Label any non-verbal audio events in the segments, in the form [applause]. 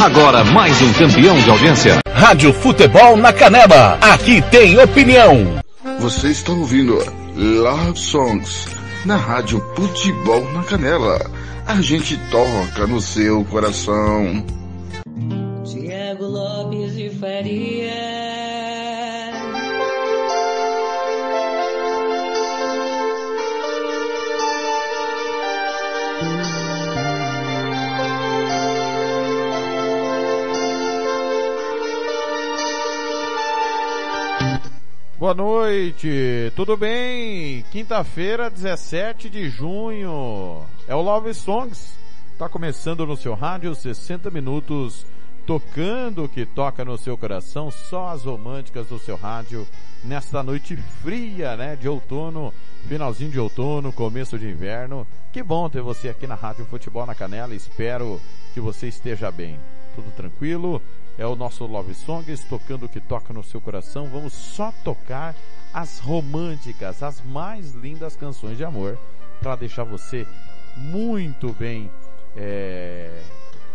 Agora mais um campeão de audiência. Rádio Futebol na Canela. Aqui tem opinião. Você está ouvindo Love Songs na Rádio Futebol na Canela. A gente toca no seu coração. Tiago Lopes de Faria. Boa noite, tudo bem? Quinta-feira, 17 de junho. É o Love Songs. Tá começando no seu rádio, 60 minutos tocando o que toca no seu coração, só as românticas do seu rádio nesta noite fria, né, de outono, finalzinho de outono, começo de inverno. Que bom ter você aqui na Rádio Futebol na Canela. Espero que você esteja bem. Tudo tranquilo? É o nosso Love Songs, tocando o que toca no seu coração. Vamos só tocar as românticas, as mais lindas canções de amor, para deixar você muito bem é,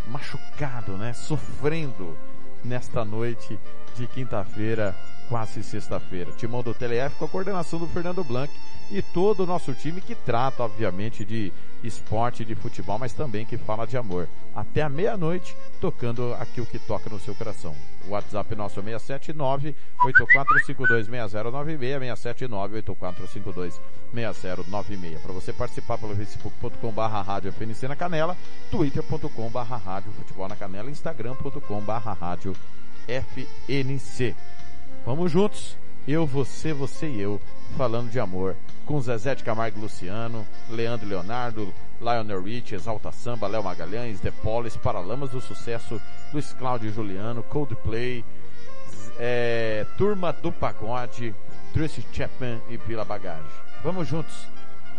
machucado, né? Sofrendo nesta noite de quinta-feira, quase sexta-feira. Timão do TLF com a coordenação do Fernando Blanc e todo o nosso time que trata, obviamente, de esporte, de futebol, mas também que fala de amor. Até a meia-noite, tocando aqui o que toca no seu coração. O WhatsApp nosso é 679 84526096 679 84526096 Para você participar pelo facebook.com barra rádio FNC na Canela, twitter.com barra rádio futebol na Canela, instagram.com barra rádio FNC. Vamos juntos, eu, você, você e eu, falando de amor com Zezé de Camargo e Luciano, Leandro Leonardo, Lionel Rich, Exalta Samba, Léo Magalhães, The Police, Paralamas do Sucesso, Luiz Cláudio Juliano, Coldplay, é, Turma do Pagode, Tracy Chapman e Vila Bagage. Vamos juntos.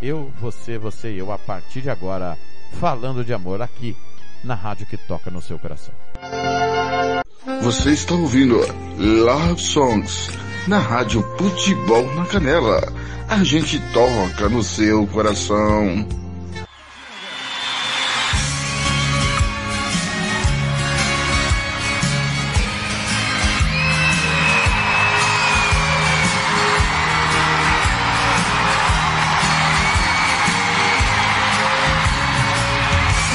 Eu, você, você e eu, a partir de agora, falando de amor aqui, na rádio que toca no seu coração. Você está ouvindo Love Songs na Rádio Futebol na Canela. A gente toca no seu coração.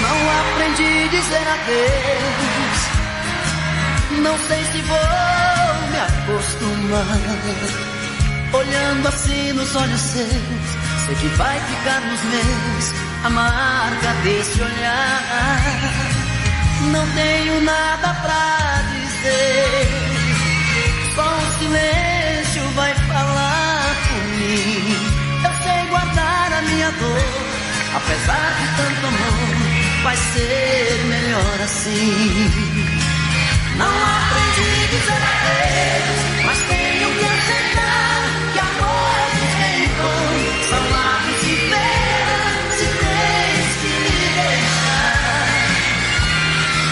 Não aprendi a dizer adeus. Não sei se vou Olhando assim nos olhos seus, sei que vai ficar nos meus a marca desse olhar. Não tenho nada pra dizer, só o silêncio vai falar por mim. Eu sei guardar a minha dor, apesar de tanto amor, vai ser melhor assim. Não aprendi a dizer adeus,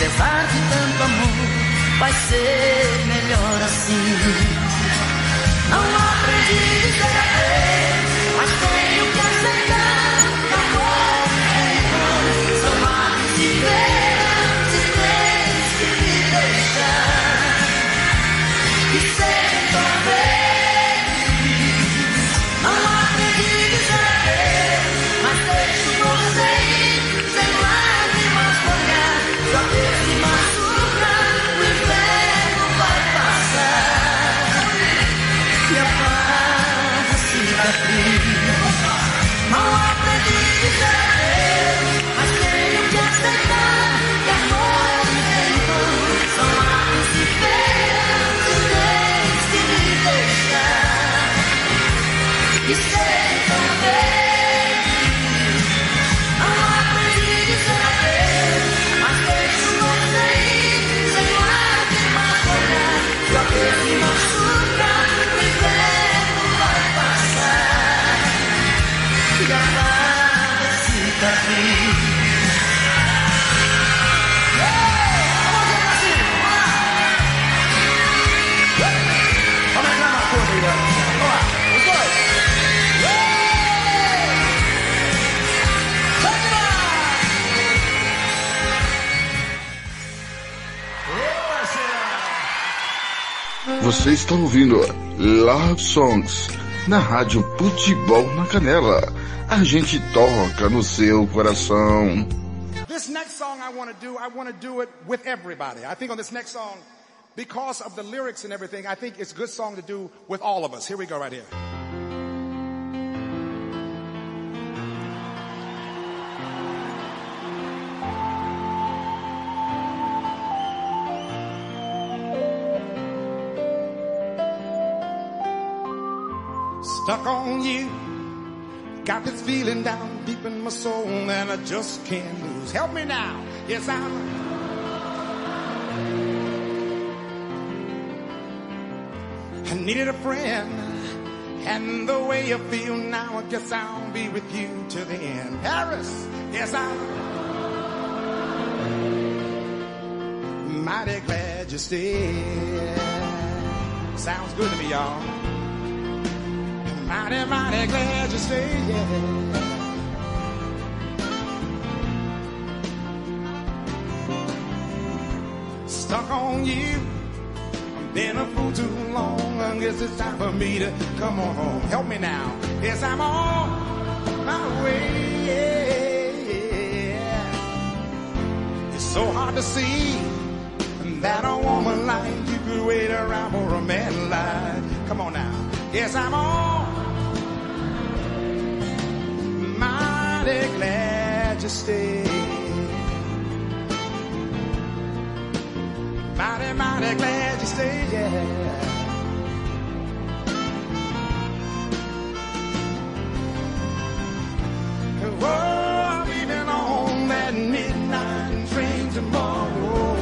apesar de tanto amor, vai ser melhor assim. Não aprendi a dizer Você está ouvindo Love Songs na rádio Futebol na Canela. A gente toca no seu coração. This next song I want to do, I want to do it with everybody. I think on this next song, because of the lyrics and everything, I think it's a good song to do with all of us. Here we go right here. Stuck on you. Got this feeling down deep in my soul and I just can't lose. Help me now. Yes, I'm. I needed a friend. And the way you feel now, I guess I'll be with you to the end. Paris, yes, I'm mighty glad you stayed. Sounds good to me, y'all. Mighty, mighty glad you stayed. Yeah. Stuck on you. I've been a fool too long. I guess it's time for me to come on home. Help me now. Yes, I'm on my way. Yeah. It's so hard to see that a woman like you could wait around for a man like. Come on now. Yes, I'm on. Mighty glad you stayed. Mighty, mighty glad you stayed, yeah. Oh, I'm leaving on that midnight train tomorrow.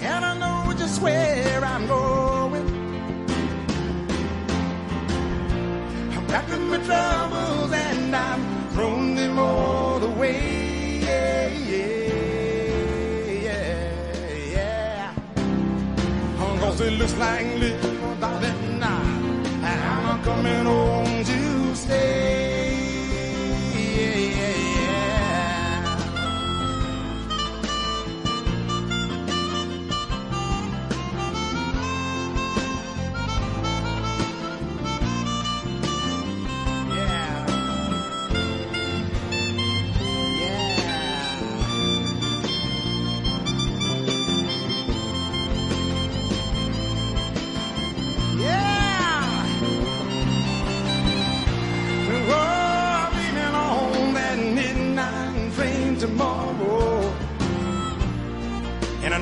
And I know just where I'm going. I'm packing my troubles English language, darling, now. And I'm coming home.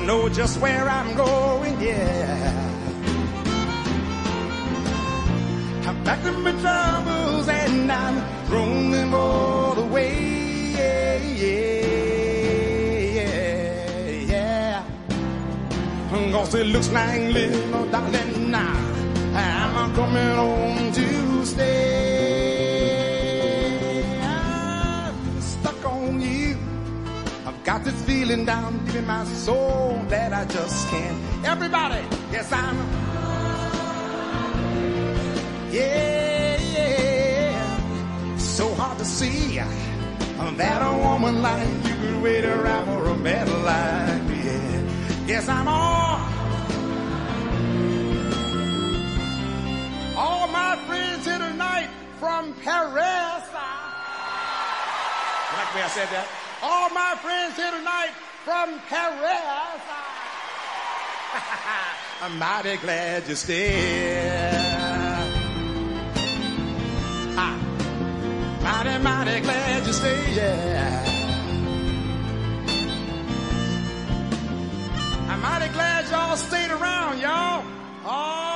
Know just where I'm going, yeah. I'm back to my troubles and I'm throwing them all away. Yeah, yeah, yeah, yeah. Cause it looks like little darling now. I'm coming home to stay. Feeling down deep in my soul that I just can't. Everybody, yes, I'm. Yeah, yeah. So hard to see that a woman like you could wait around for a like me. Yeah. Yes, I'm on. All my friends here tonight from Paris. Like way I said that? All my friends here tonight from Paris. [laughs] I'm mighty glad you stayed. Ah, mighty, mighty glad you stayed, yeah. I'm mighty glad y'all stayed around, y'all. Oh,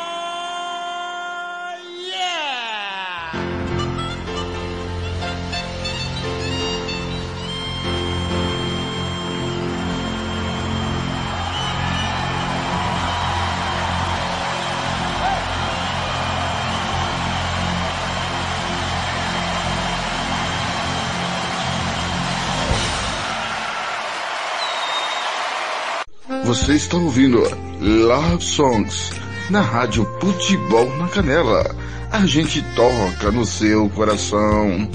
Você está ouvindo Love Songs na Rádio Futebol na Canela. A gente toca no seu coração.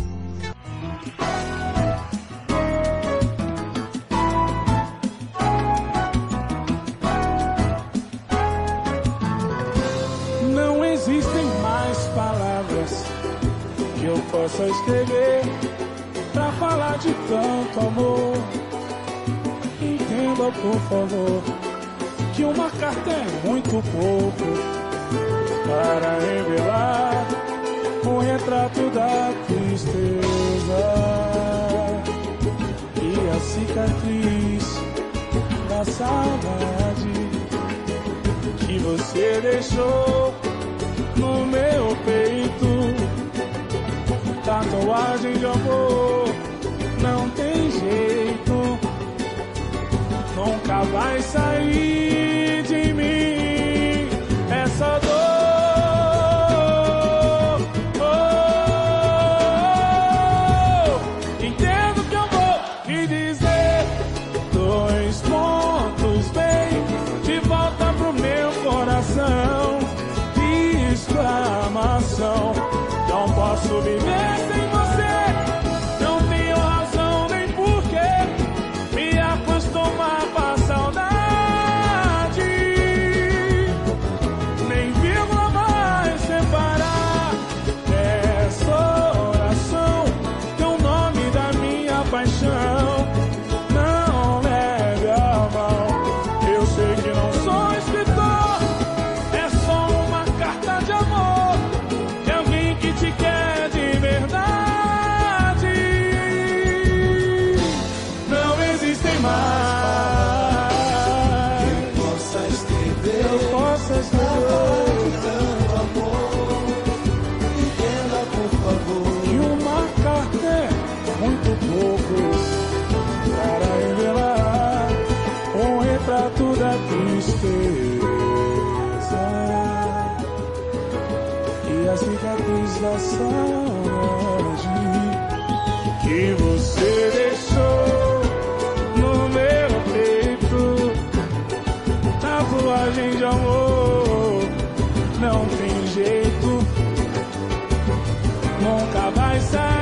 Por favor, que uma carta é muito pouco para revelar o retrato da tristeza e a cicatriz da saudade que você deixou no meu peito. Tatuagem de amor nunca vai sair. tatuagem de amor não tem jeito, nunca vai sair.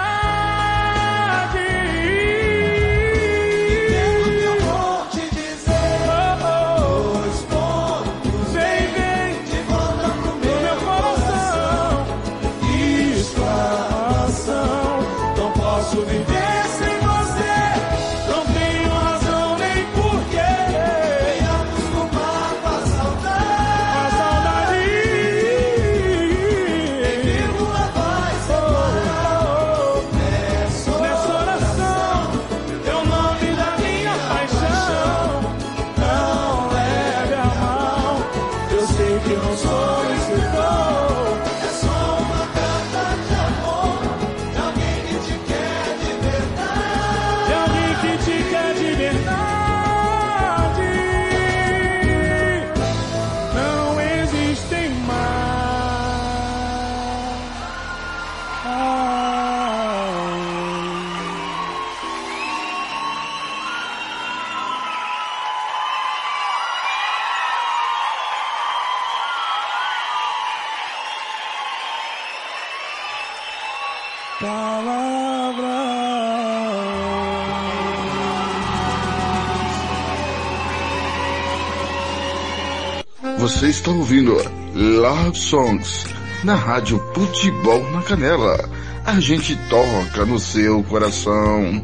Você está ouvindo Love Songs na Rádio Futebol na Canela. A gente toca no seu coração.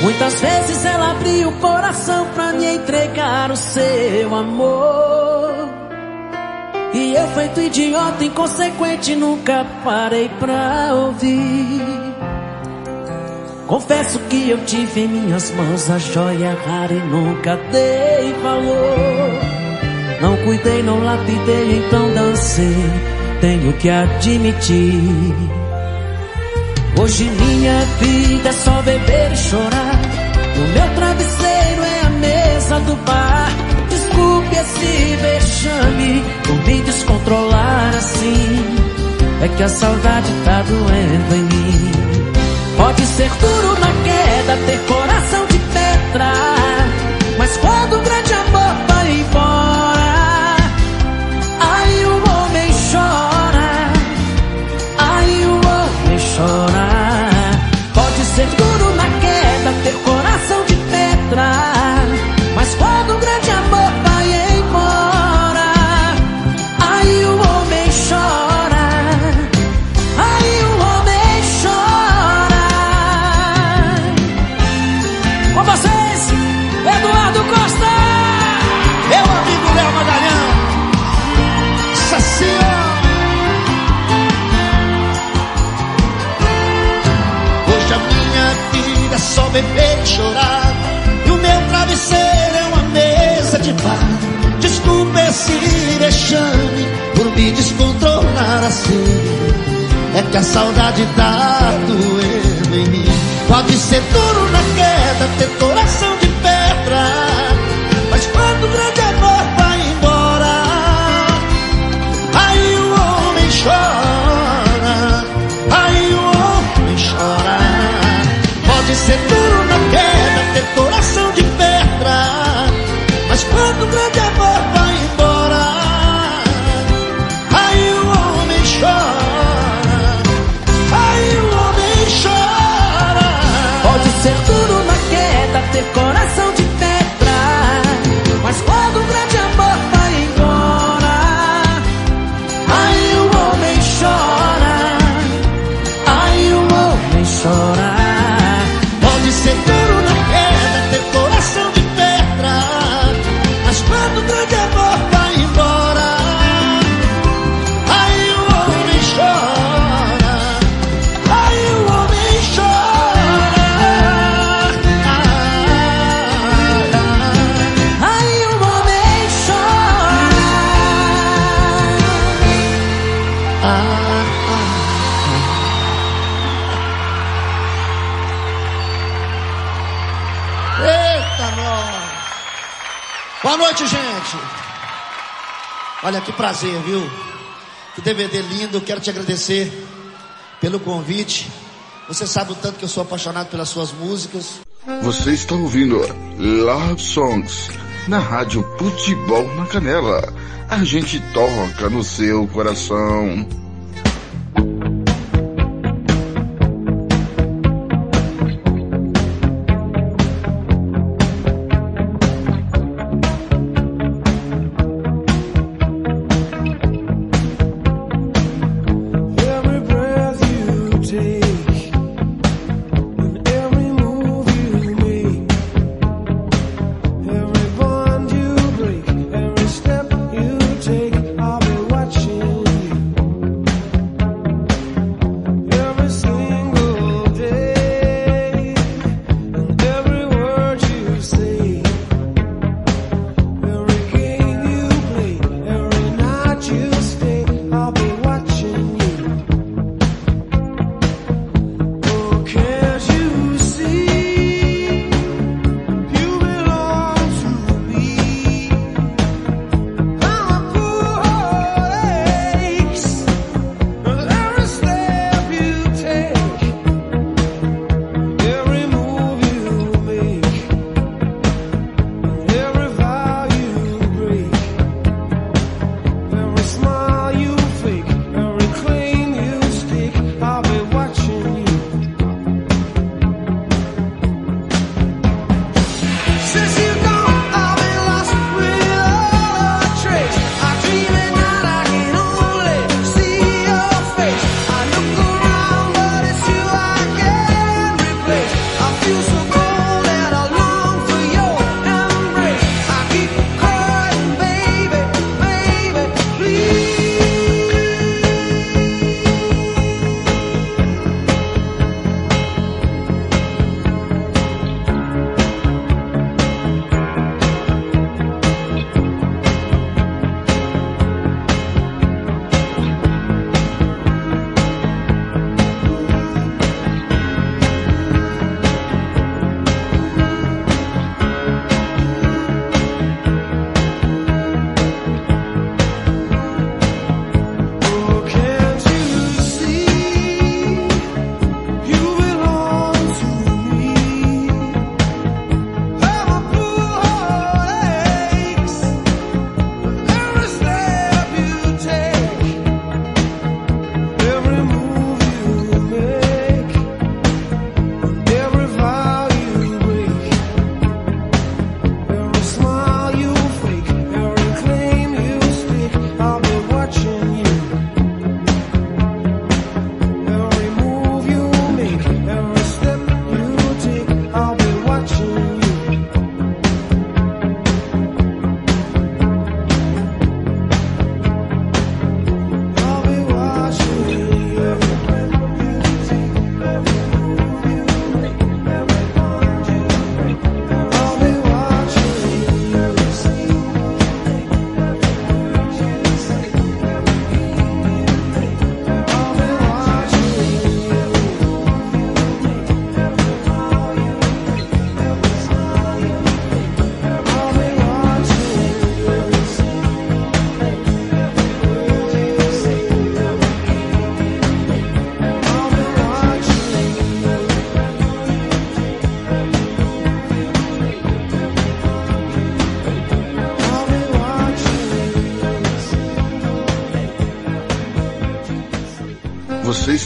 Muitas vezes ela abriu o coração pra me entregar o seu amor. Eu, feito idiota, inconsequente, nunca parei pra ouvir. Confesso que eu tive em minhas mãos a joia rara e nunca dei valor. Não cuidei, não lapidei, então dancei. Tenho que admitir. Hoje minha vida é só beber e chorar. O meu travesseiro é a mesa do bar. Desculpe esse vexame por me descontrolar assim. É que a saudade tá doendo em mim. Pode ser duro na queda, ter coração de pedra. Mas quando o grande assim. É que a saudade tá doendo em mim. Pode ser duro na queda, ter coração de pedra. Mas quando o grande amor vai embora, aí o homem chora. Aí o homem chora. Pode ser duro na queda, ter coração noite, gente! Olha que prazer, viu? Que DVD lindo, quero te agradecer pelo convite. Você sabe o tanto que eu sou apaixonado pelas suas músicas. Você está ouvindo Love Songs na Rádio Futebol na Canela. A gente toca no seu coração.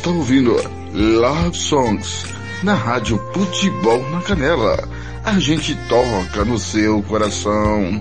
Está ouvindo Love Songs na Rádio Futebol na Canela. A gente toca no seu coração.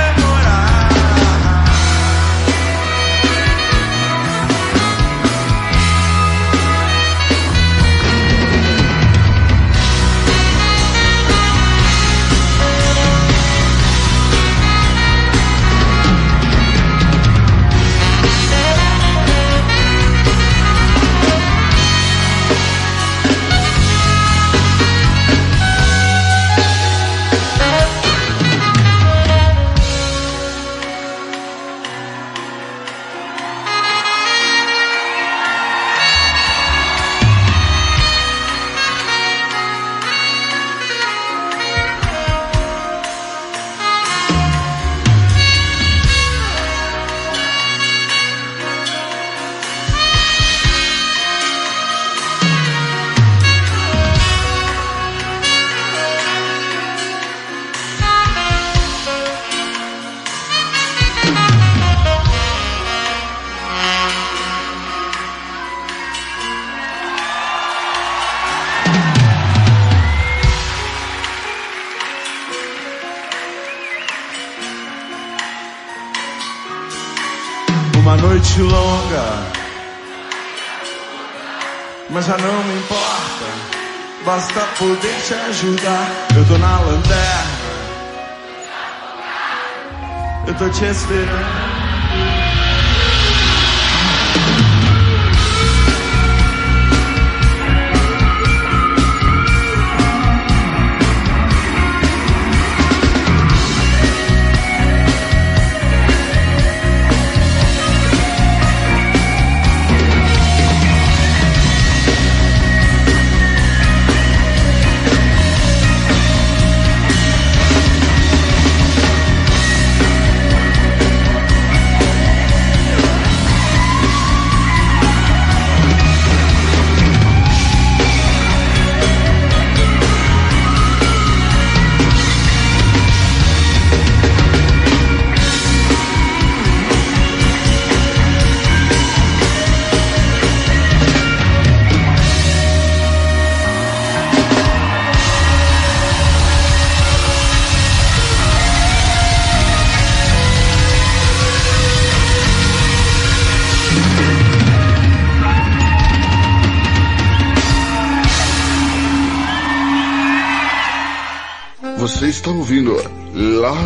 Poder te ajudar. Eu tô na lanterna, eu tô te esperando.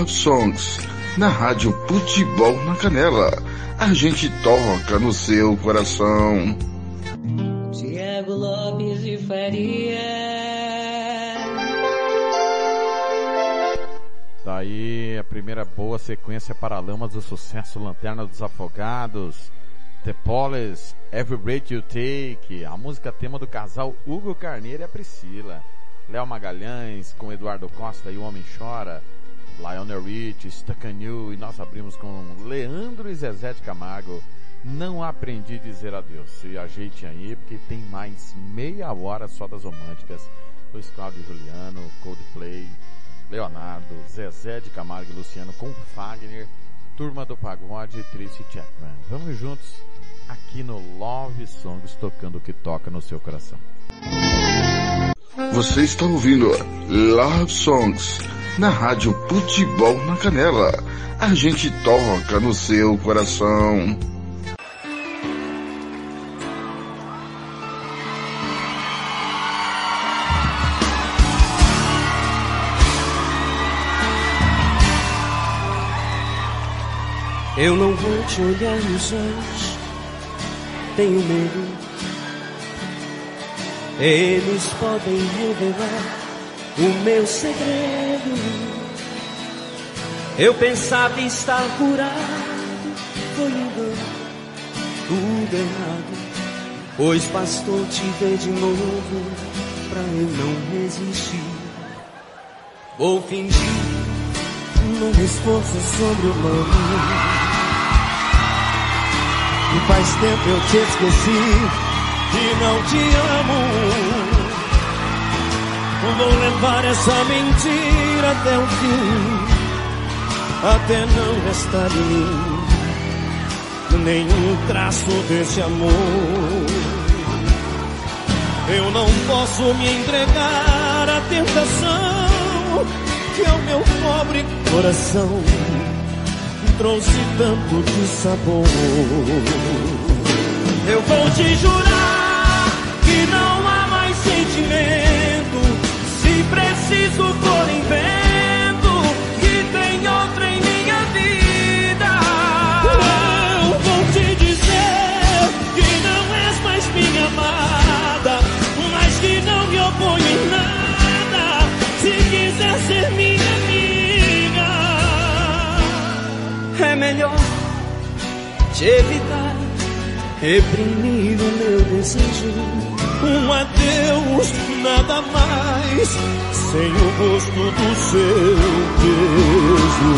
Love Songs na Rádio Futebol na Canela. A gente toca no seu coração. Tiago Lopes de Faria. Daí a primeira boa sequência Paralamas do Sucesso, Lanterna dos Afogados, The Police, Every Breath You Take, a música tema do casal Hugo Carneiro e a Priscila. Léo Magalhães com Eduardo Costa e O Homem Chora, Lionel Rich, You, e nós abrimos com Leandro e Zezé de Camargo, Não aprendi a dizer adeus. E ajeite aí, porque tem mais meia hora só das românticas. Luiz Cláudio Juliano, Coldplay, Leonardo, Zezé de Camargo e Luciano com Fagner, Turma do Pagode e Tracy Chapman. Vamos juntos aqui no Love Songs, tocando o que toca no seu coração. Você está ouvindo Love Songs na Rádio Futebol na Canela. A gente toca no seu coração. Eu não vou te olhar nos olhos, tenho medo. Eles podem revelar o meu segredo. Eu pensava estar curado, foi engano, tudo errado. Pois bastou te ver de novo pra eu não resistir. Vou fingir num esforço sobre-humano. E faz tempo eu te esqueci e não te amo. Vou levar essa mentira até o fim, até não restar em mim nenhum traço desse amor. Eu não posso me entregar à tentação que ao meu pobre coração trouxe tanto de sabor. Eu vou te jurar que não há mais sentimento, se preciso for em vento, que tem outra em minha vida. Eu vou te dizer que não és mais minha amada, mas que não me oponho em nada, se quiser ser minha amiga. É melhor te evitar, reprimir o meu desejo. Um adeus, nada mais, sem o gosto do seu beijo.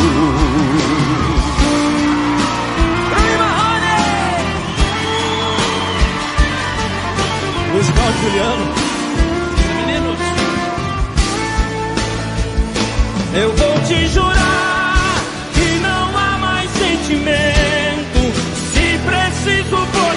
Luiz Juliano. Meninos. Eu vou te jurar que não há mais sentimento. Se preciso for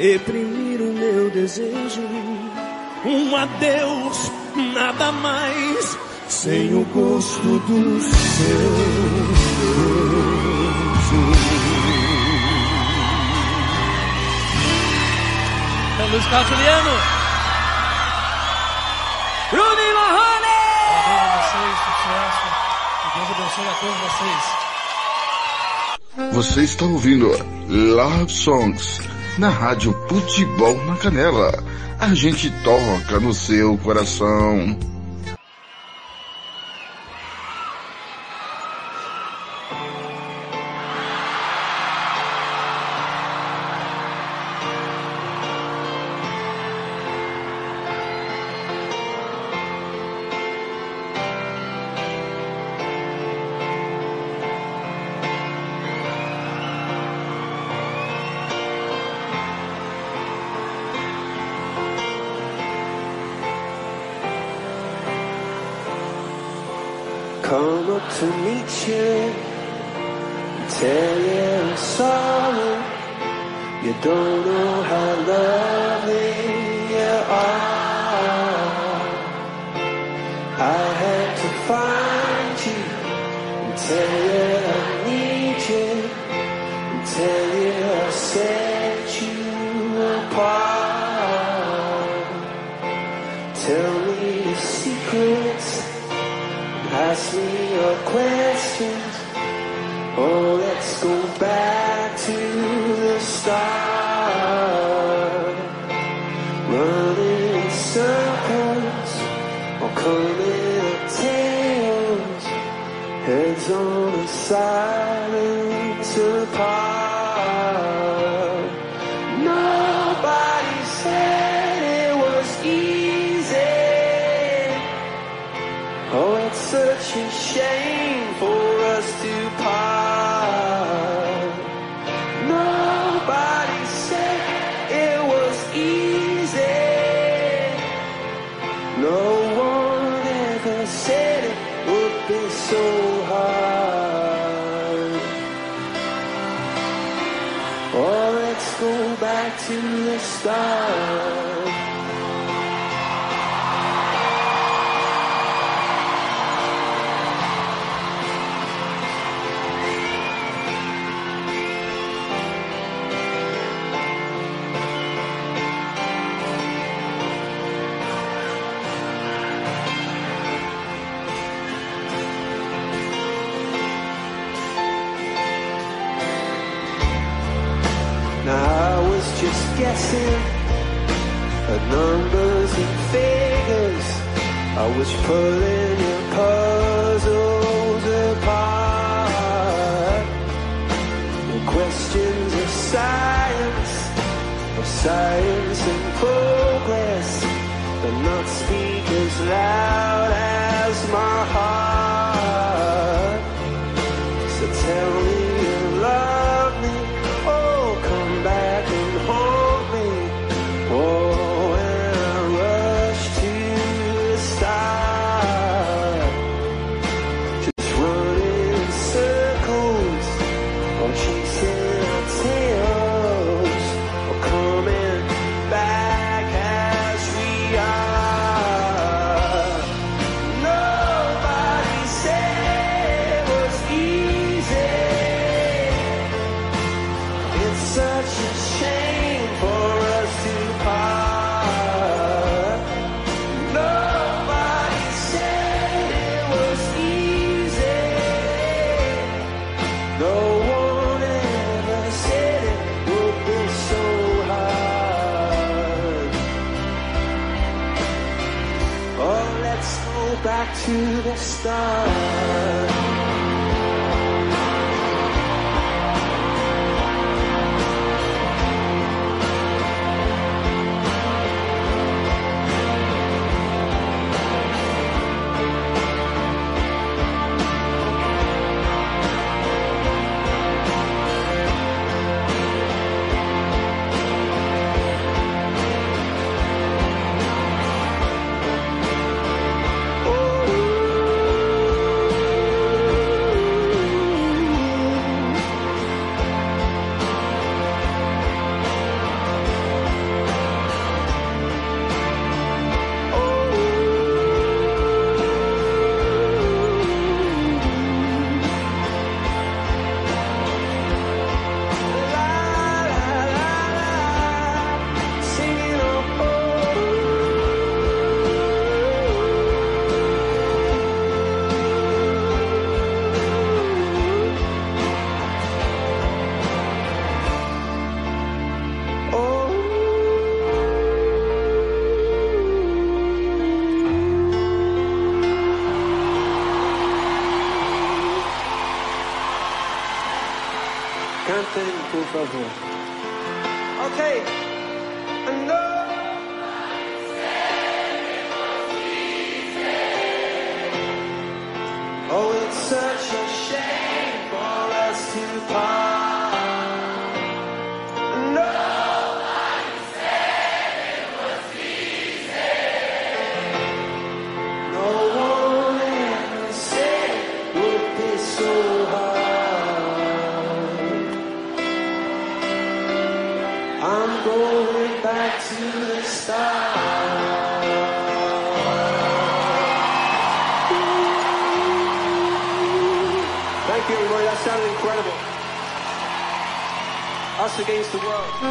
reprimir o meu desejo. Um adeus, nada mais, sem o gosto do seu Então, Luiz Carlos Juliano. Bruno e Marrone! Parabéns a vocês, sucesso. Que Deus abençoe a todos vocês. Você está ouvindo Love Songs na Rádio Futebol na Canela. A gente toca no seu coração. The science, and progress, but not speakers loud Stop.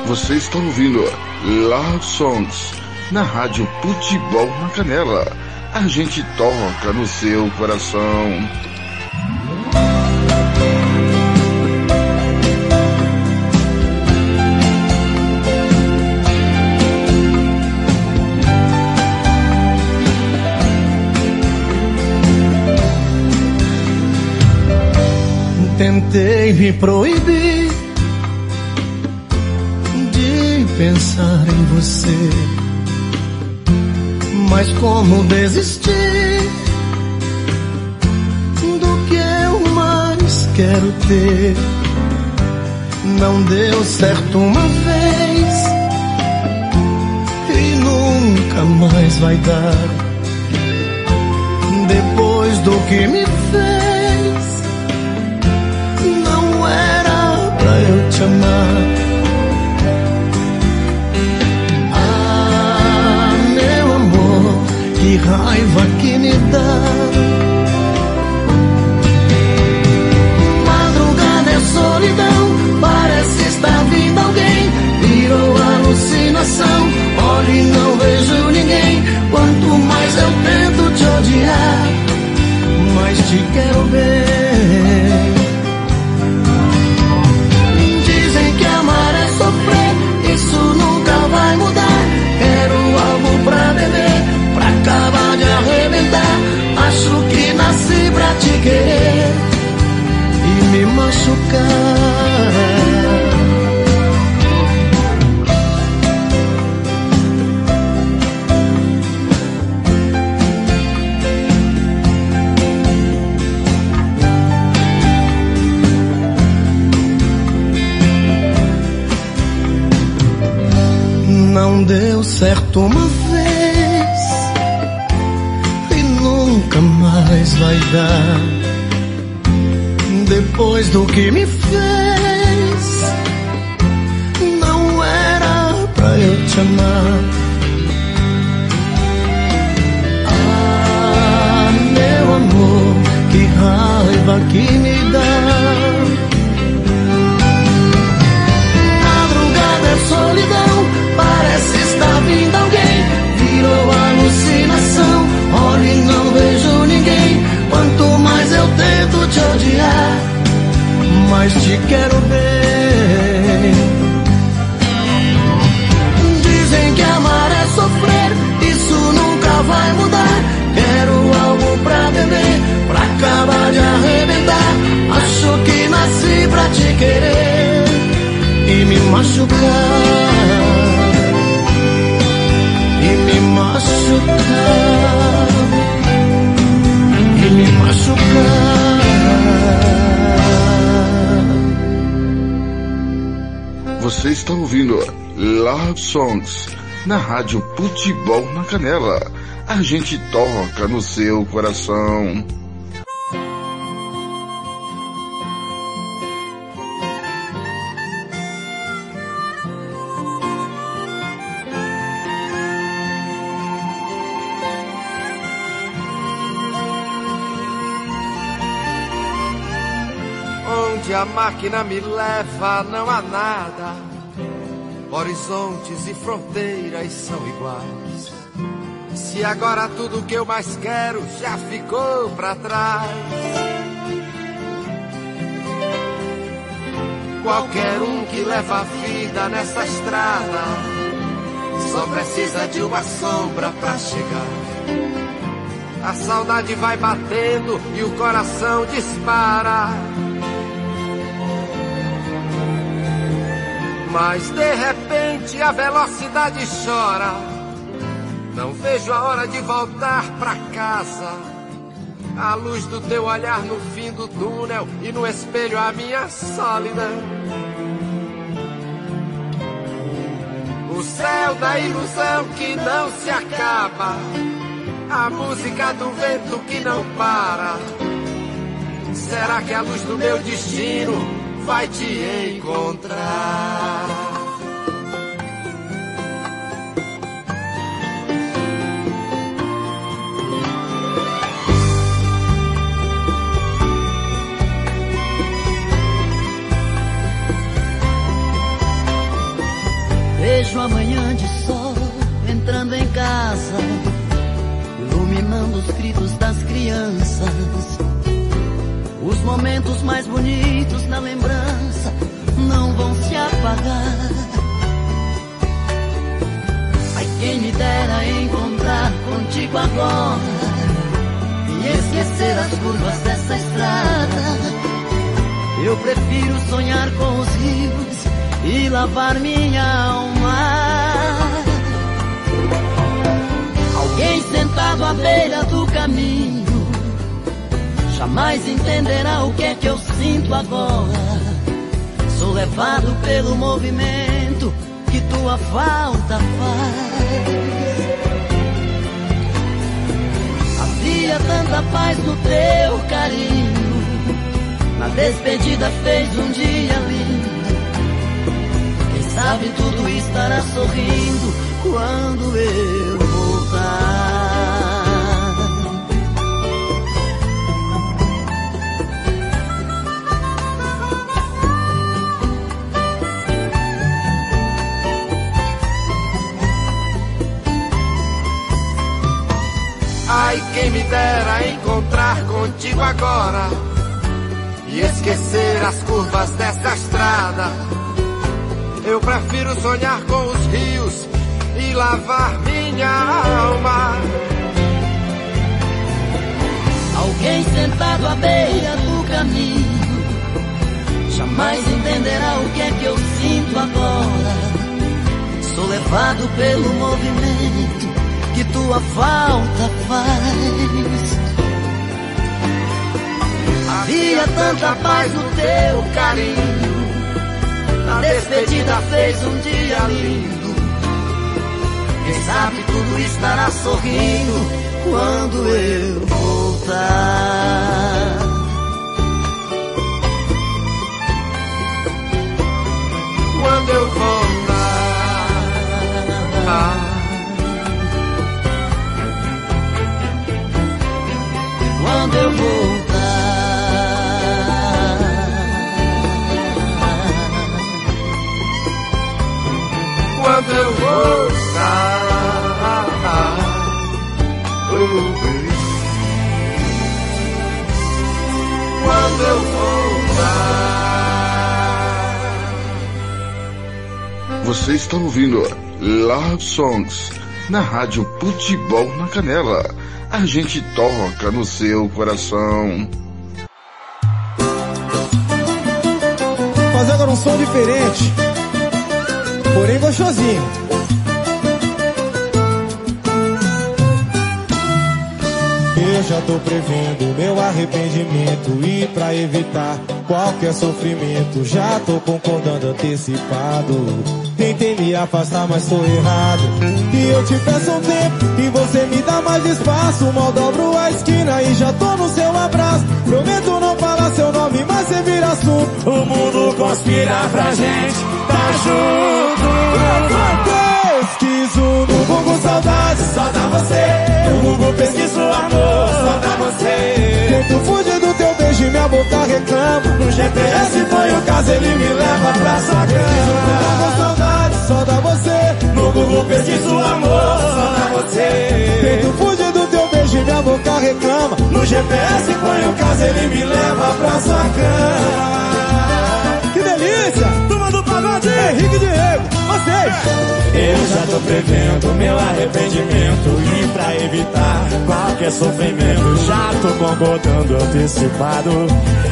Você está ouvindo Loud Songs na Rádio Futebol na Canela. A gente toca no seu coração. Tentei me proibir pensar em você, mas como desistir do que eu mais quero ter? Não deu certo uma vez e nunca mais vai dar. Depois do que me fez, não era pra eu te amar. Que raiva que me dá. Madrugada é solidão, parece estar vindo alguém. Virou alucinação, olho e não vejo ninguém. Quanto mais eu tento te odiar, mais te quero Você está ouvindo Love Songs na Rádio Futebol na Canela. A gente toca no seu coração. Máquina me leva não há nada. Horizontes e fronteiras são iguais. Se agora tudo que eu mais quero já ficou pra trás. Qualquer um que leva a vida nessa estrada só precisa de uma sombra pra chegar. A saudade vai batendo e o coração dispara. Mas de repente a velocidade chora. Não vejo a hora de voltar pra casa. A luz do teu olhar no fim do túnel e no espelho a minha solidão. O céu da ilusão que não se acaba. A música do vento que não para. Será que a luz do meu destino vai te encontrar? Vejo amanhã momentos mais bonitos na lembrança não vão se apagar. Ai, quem me dera encontrar contigo agora e esquecer as curvas dessa estrada. Eu prefiro sonhar com os rios e lavar minha alma. Alguém sentado à beira do caminho jamais entenderá o que é que eu sinto agora. Sou levado pelo movimento que tua falta faz. Havia tanta paz no teu carinho. Na despedida fez um dia lindo. Quem sabe tudo estará sorrindo quando eu voltar. Quem me dera encontrar contigo agora e esquecer as curvas desta estrada. Eu prefiro sonhar com os rios e lavar minha alma. Alguém sentado à beira do caminho jamais entenderá o que é que eu sinto agora. Sou levado pelo movimento que tua falta faz. Havia tanta paz no teu carinho. Na despedida fez um dia lindo. Quem sabe tudo estará sorrindo quando eu voltar. Quando eu voltar. Quando eu voltar. Quando eu voltar. Oh. Quando eu voltar. Você está ouvindo Love Songs na Rádio Futebol na Canela. A gente toca no seu coração. Fazer agora um som diferente, porém gostosinho. Eu já tô prevendo meu arrependimento e pra evitar qualquer sofrimento já tô concordando antecipado. Tentei me afastar, mas tô errado. E eu te peço um tempo e você me dá mais espaço. Mal dobro a esquina e já tô no seu abraço. Prometo não falar seu nome, mas você vira assunto. O mundo conspira pra gente tá junto. Pesquiso no Google Saudade, só dá você. No Google pesquiso amor, só dá você. Tento fugir teu beijo e minha boca reclama. No GPS põe o caso, ele me leva pra sua cama. saudade, só dá você. No Google pesquiso amor, só dá você. Tento fugir do teu beijo e minha boca reclama. No GPS põe o caso, ele me leva pra sua cama. Que delícia! Turma do pagode, Henrique Diego, vocês! Eu já tô prevendo meu arrependimento E pra evitar qualquer sofrimento Já tô concordando antecipado.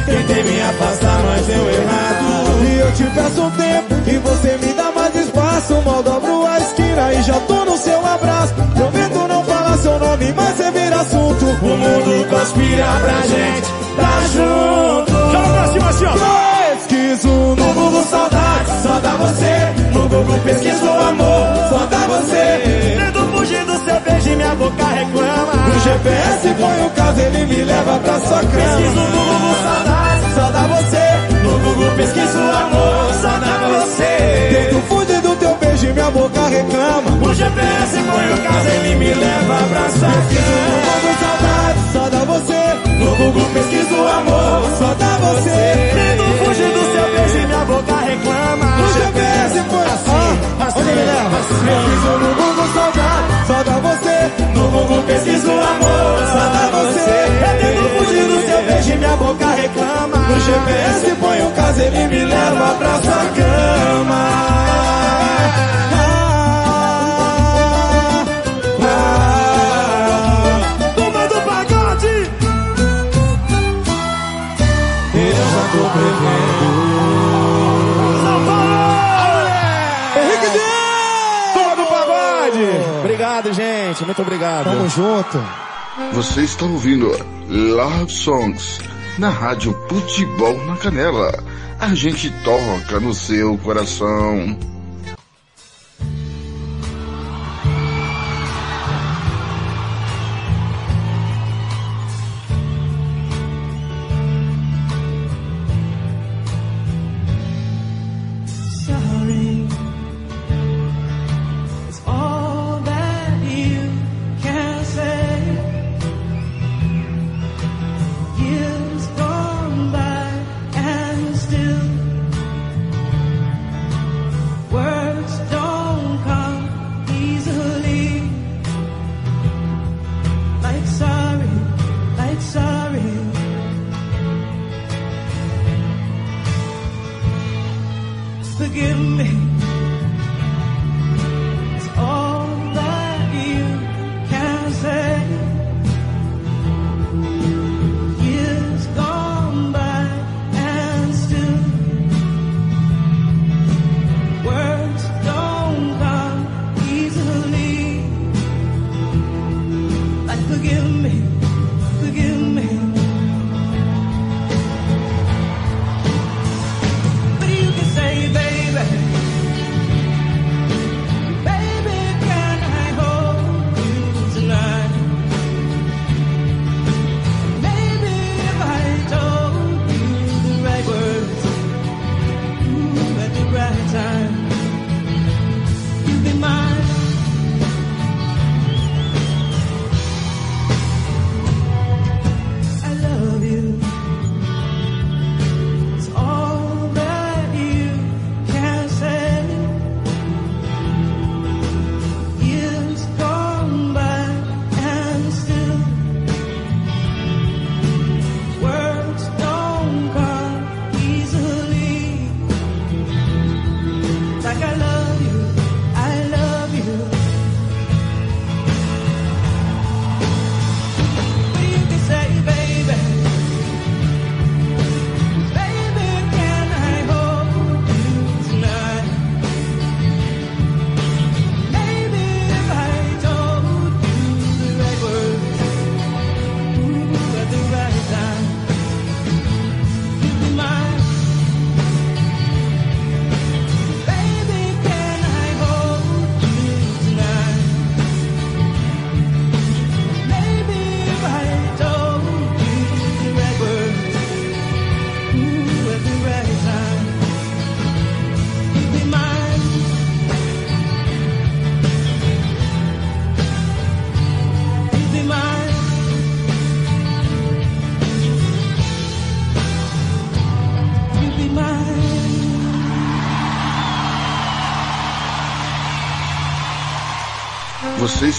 Tentei me afastar, mas deu errado. E eu te peço um tempo E você me dá mais espaço. Mal dobro a esquina e já tô no seu abraço. Prometo não falar seu nome, mas você vira assunto. O mundo conspira pra gente Tá junto. Joga pra cima assim, ó Pesquiso no Google Saudade, só dá você No Google pesquiso amor, só dá você. Tento fugir do seu beijo e minha boca reclama. No GPS põe o caso, ele me leva pra sua cama. Pesquiso no Google Saudade, só dá você. No Google pesquiso amor, só dá você. Tento fugir do teu beijo e minha boca reclama. No GPS põe o caso, ele me leva pra sua cama No Google Saudade, só dá você. No Google pesquiso amor, só dá você. Tento fugir do seu reclama No GPS põe assim, assim, onde ele leva? Pesquiso no Google Saudade, só dá você. No Google pesquiso amor, só dá você. Eu tento fugir do seu beijo e minha boca reclama No GPS põe o caso, ele me leva pra sua cama. Tô prevendo gente. Muito obrigado. Tamo junto. Você está ouvindo Love Songs na Rádio Futebol na Canela. A gente toca no seu coração.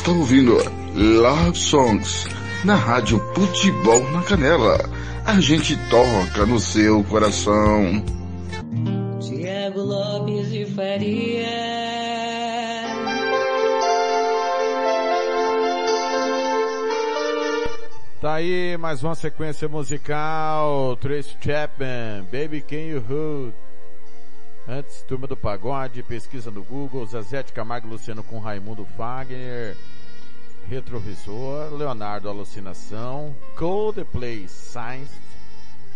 Está ouvindo Love Songs na Rádio Futebol na Canela. A gente toca no seu coração. Tiago Lopes de Faria. Tá aí mais uma sequência musical, Trace Chapman, Baby Can You Hold. Antes, Turma do Pagode, pesquisa no Google, Zezé de Camargo e Luciano com Raimundo Fagner, Retrovisor, Leonardo Alucinação, Coldplay Science,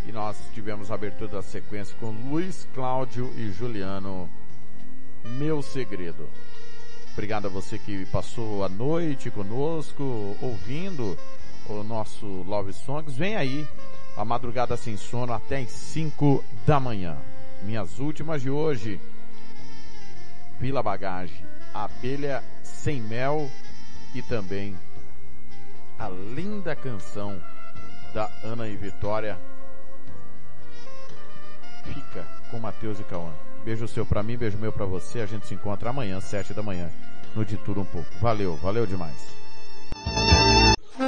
e nós tivemos a abertura da sequência com Luiz Cláudio e Juliano, Meu Segredo. Obrigado a você que passou a noite conosco, ouvindo o nosso Love Songs. Vem aí a madrugada sem sono até as 5 da manhã. Minhas últimas de hoje. Pila Bagagem, Abelha Sem Mel e também a linda canção da Ana e Vitória. Fica com Matheus e Cauã. Beijo seu pra mim, beijo meu pra você. A gente se encontra amanhã, 7 da manhã, no De Tudo Um Pouco. Valeu, valeu demais.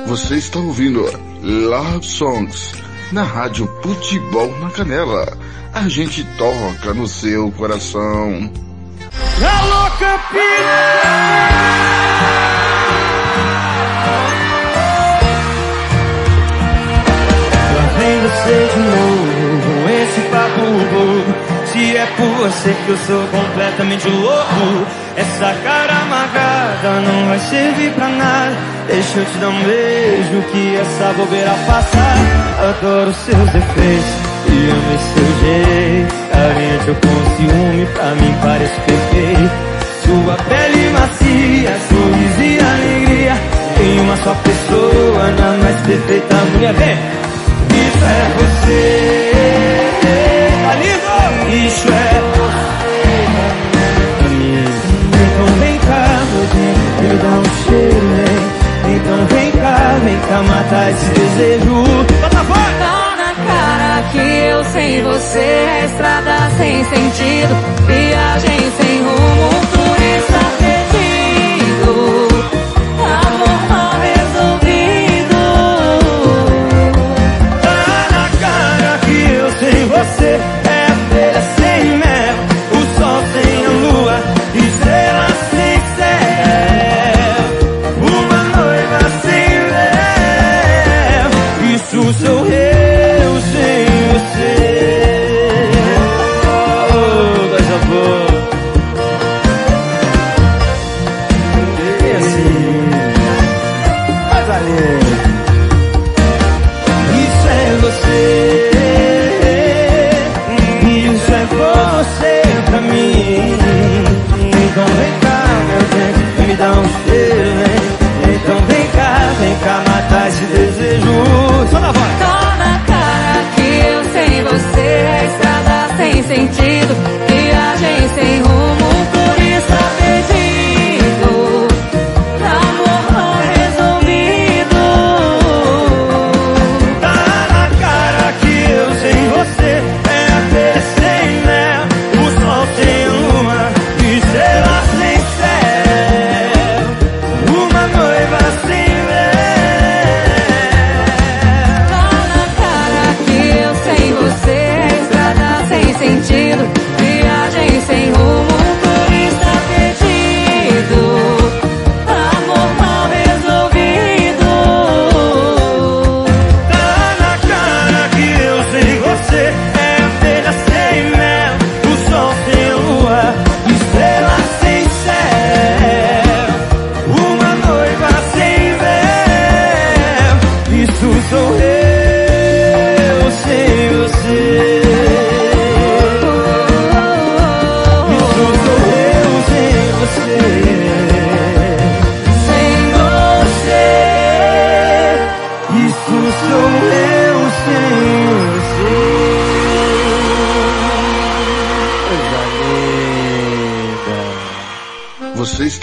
Você está ouvindo Love Songs na Rádio Futebol na Canela. A gente toca no seu coração. Alô, Lá você de novo esse papo bobo se é por você que eu sou completamente louco. Essa cara amarrada não vai servir pra nada. Deixa eu te dar um beijo que essa bobeira passar. Adoro seus defeitos e amo seu jeito. Carente eu com ciúme, pra mim parece perfeito. Sua pele macia, sorriso e alegria. Em uma só pessoa, na mais perfeita mulher. Vem! Isso é você. Tá lindo? Isso é você. Então vem cá, meu me dá um cheiro, vem. Então vem cá, vem cá matar esse desejo. Bota fora! Tá na cara que eu sem você é estrada sem sentido, viagem sem rumo, turista perdido, sem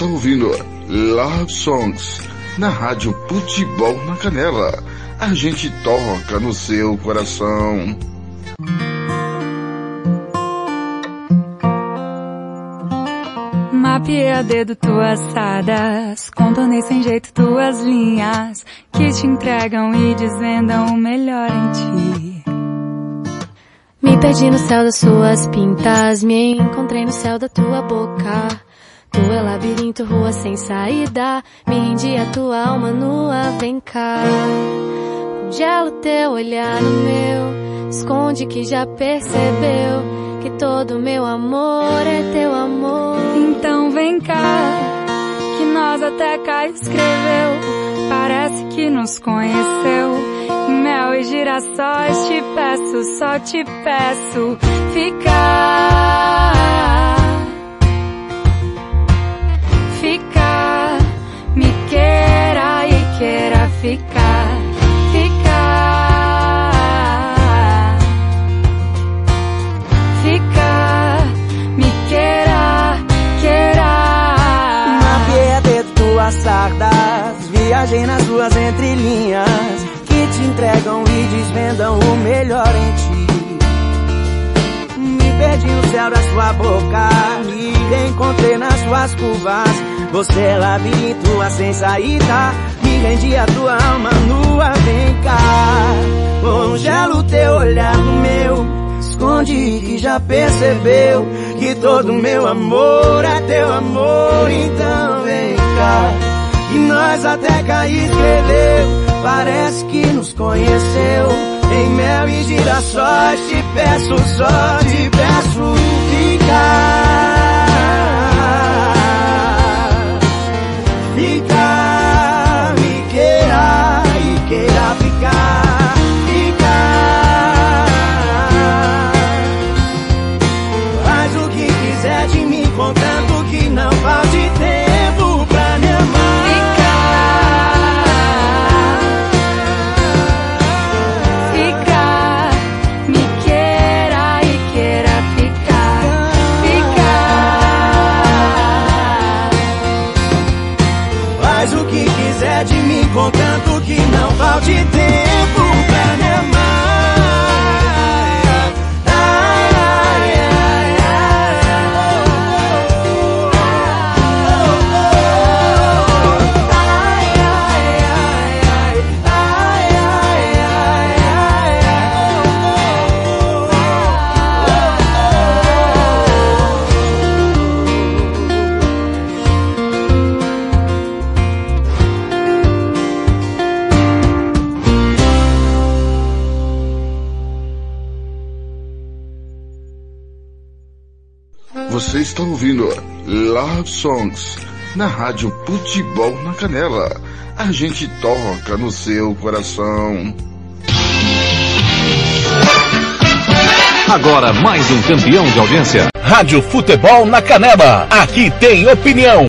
está ouvindo Love Songs na Rádio Futebol na Canela. A gente toca no seu coração. Mapeei a dedo tuas sadas, contornei sem jeito tuas linhas, que te entregam e desvendam o melhor em ti. Me perdi no céu das suas pintas, me encontrei no céu da tua boca. É labirinto, rua sem saída, me rendi a tua alma nua, vem cá. Congela teu olhar no meu, esconde que já percebeu que todo meu amor é teu amor. Então vem cá, que nós até cá escreveu, parece que nos conheceu. Mel e girassóis te peço, só te peço ficar. Ficar, me queira e queira ficar. Ficar. Ficar, me queira, queira. Mapeei a dedo tuas sardas, viajei nas ruas entre linhas que te entregam e desvendam o melhor em ti. Perdi no céu da sua boca, me reencontrei nas suas curvas. Você é labirinto, sem saída, me rendi a tua alma nua, vem cá. Congela o teu olhar no meu, esconde que já percebeu que todo meu amor é teu amor, então vem cá. E nós até cá escreveu, parece que nos conheceu. Em mel e girassóis te peço só, te peço ficar. Songs na Rádio Futebol na Canela. A gente toca no seu coração. Agora mais um campeão de audiência. Rádio Futebol na Canela. Aqui tem opinião.